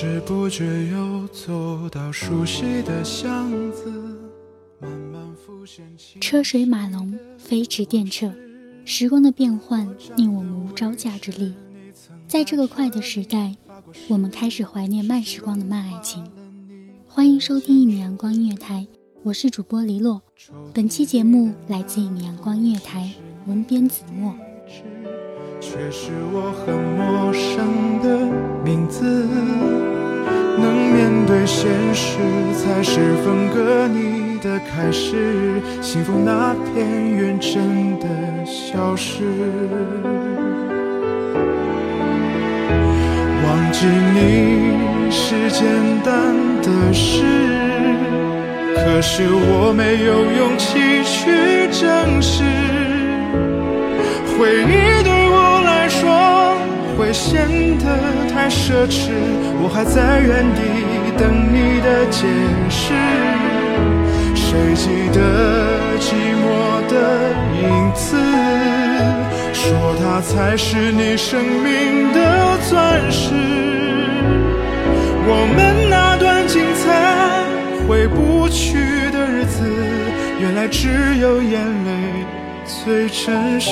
知不觉又走到熟悉的巷子，慢慢浮现起车水马龙，飞驰电掣，时光的变换令我们无招架之力。在这个快的时代，我们开始怀念慢时光的慢爱情。欢迎收听一米阳光音乐台，我是主播黎洛。本期节目来自一米阳光音乐台，文编子墨。却是我很陌生的名字。能面对现实，才是分割你的开始。幸福那片远真的消失。忘记你是简单的事，可是我没有勇气去正视。回忆的会显得太奢侈，我还在原地等你的解释。谁记得寂寞的影子？说它才是你生命的钻石。我们那段精彩回不去的日子，原来只有眼泪最真实。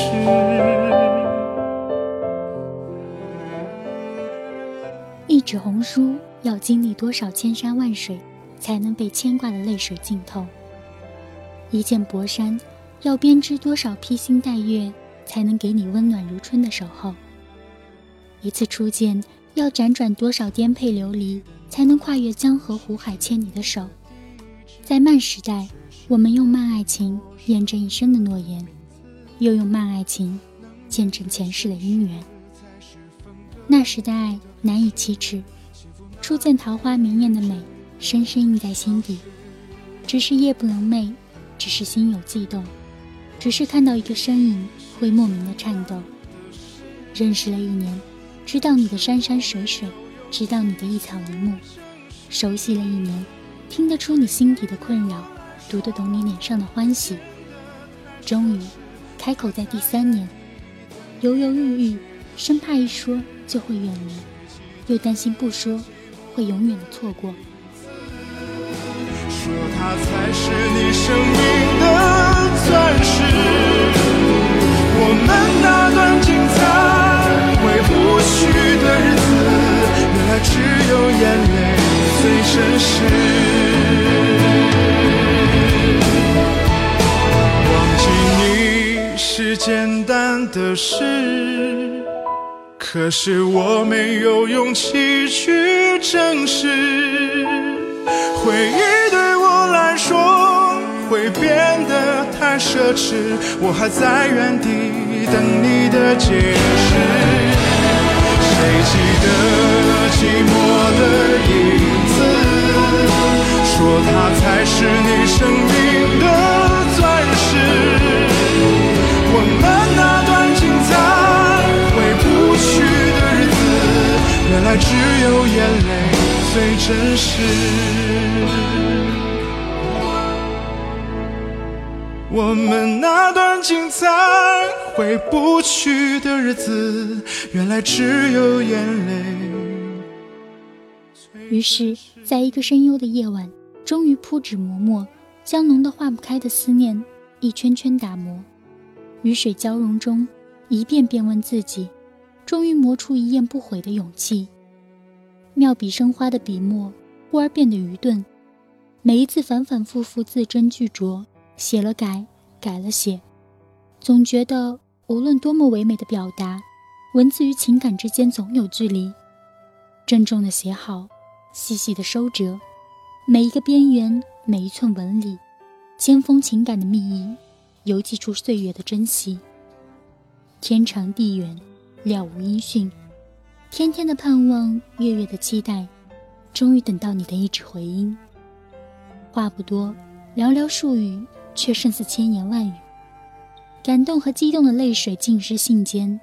一纸红书要经历多少千山万水，才能被牵挂的泪水浸透？一件薄衫要编织多少披星戴月，才能给你温暖如春的守候？一次初见要辗转多少颠沛流离，才能跨越江河湖海牵你的手？在慢时代，我们用慢爱情验证一生的诺言，又用慢爱情见证前世的姻缘。那时的爱难以启齿，初见桃花明艳的美，深深印在心底。只是夜不能寐，只是心有悸动，只是看到一个身影会莫名的颤抖。认识了一年，知道你的山山水水，知道你的一草一木，熟悉了一年，听得出你心底的困扰，读得懂你脸上的欢喜。终于，开口在第三年，犹犹豫豫，生怕一说就会远离，又担心不说会永远的错过。说它才是你生命的钻石。我们那段精彩回不去的日子，原来只有眼泪最真实。忘记你是简单的事。可是我没有勇气去证实，回忆对我来说会变得太奢侈，我还在原地等你的解释。谁记得寂寞只有眼泪最真实。我们那段精彩回不去的日子，原来只有眼泪。于是，在一个深幽的夜晚，终于铺纸磨墨，将浓得化不开的思念一圈圈打磨。雨水交融中，一遍遍问自己，终于磨出一页不悔的勇气。妙笔生花的笔墨，忽而变得愚钝。每一次反反复复，字斟句酌。写了改，改了写，总觉得无论多么唯美的表达，文字与情感之间总有距离。郑重的写好，细细的收折，每一个边缘，每一寸纹理，千封情感的密意，犹记出岁月的珍惜。天长地远，了无音讯，天天的盼望，月月的期待，终于等到你的一纸回音。话不多，寥寥数语。却胜似千言万语，感动和激动的泪水浸湿信笺，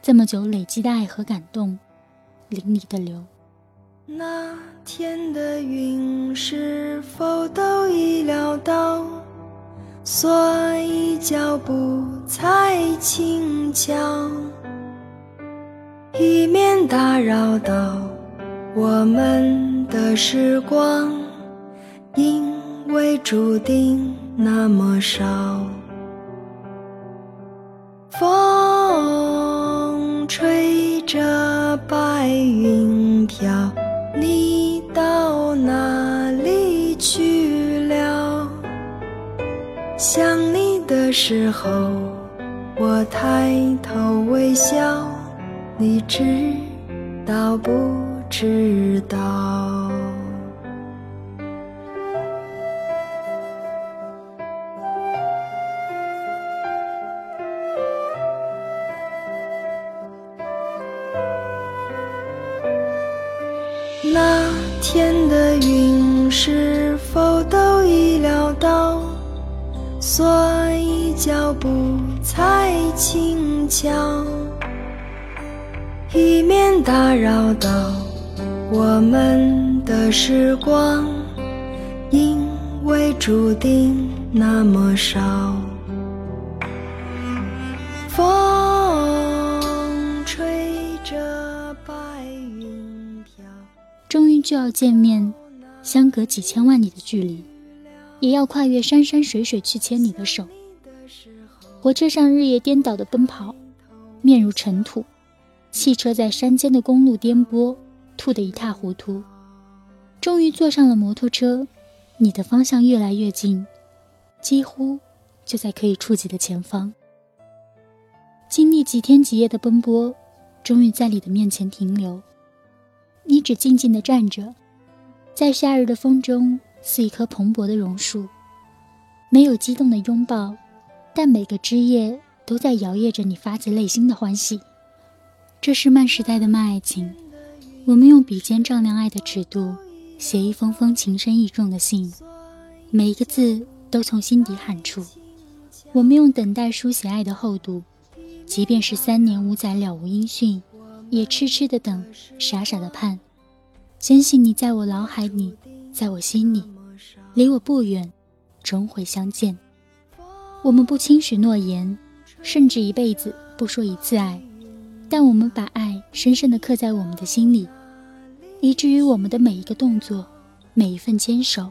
这么久累积的爱和感动，淋漓的流。那天的云是否都已料到，所以脚步才轻巧，以免打扰到我们的时光，因为注定。那么少，风吹着白云飘，你到哪里去了？想你的时候，我抬头微笑，你知道不知道？那天的云是否都已料到，所以脚步才轻巧，以免打扰到我们的时光，因为注定那么少。风吹着白云飘，终于就要见面，相隔几千万里的距离，也要跨越山山水水去牵你的手。火车上日夜颠倒的奔跑，面如尘土；汽车在山间的公路颠簸，吐得一塌糊涂。终于坐上了摩托车，你的方向越来越近，几乎就在可以触及的前方。经历几天几夜的奔波，终于在你的面前停留。你只静静地站着，在夏日的风中，似一棵蓬勃的榕树，没有激动的拥抱，但每个枝叶都在摇曳着你发自内心的欢喜。这是慢时代的慢爱情，我们用笔尖丈量爱的尺度，写一封封情深意重的信，每一个字都从心底喊出。我们用等待书写爱的厚度，即便是三年五载了无音讯。也痴痴的等，傻傻的盼，坚信你在我脑海里，在我心里，离我不远，终会相见。我们不轻许诺言，甚至一辈子不说一次爱，但我们把爱深深的刻在我们的心里，以至于我们的每一个动作，每一份坚守，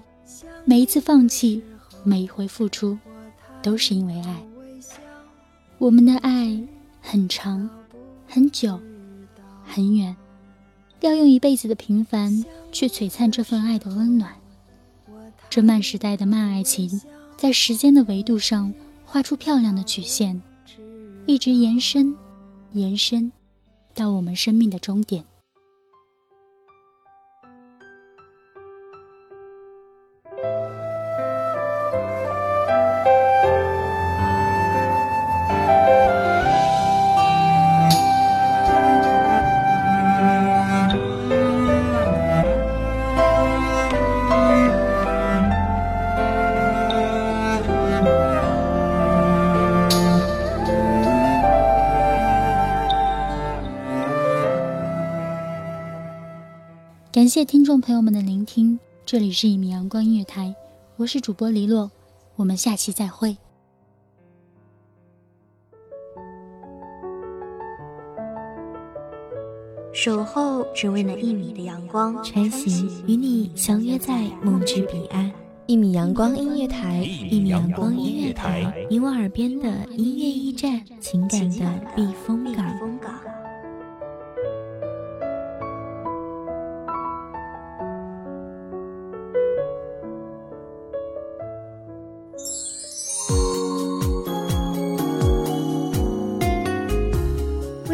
每一次放弃，每一回付出，都是因为爱。我们的爱很长，很久。很远，要用一辈子的平凡去璀璨这份爱的温暖。这慢时代的慢爱情，在时间的维度上画出漂亮的曲线，一直延伸，延伸，到我们生命的终点。感谢听众朋友们的聆听，这里是一米阳光音乐台，我是主播黎洛，我们下期再会。守候只为那一米的阳光，穿行与你相约在梦之彼岸。一米阳光音乐台，一米阳光音乐台，你我耳边的音乐驿站，情感的避风港。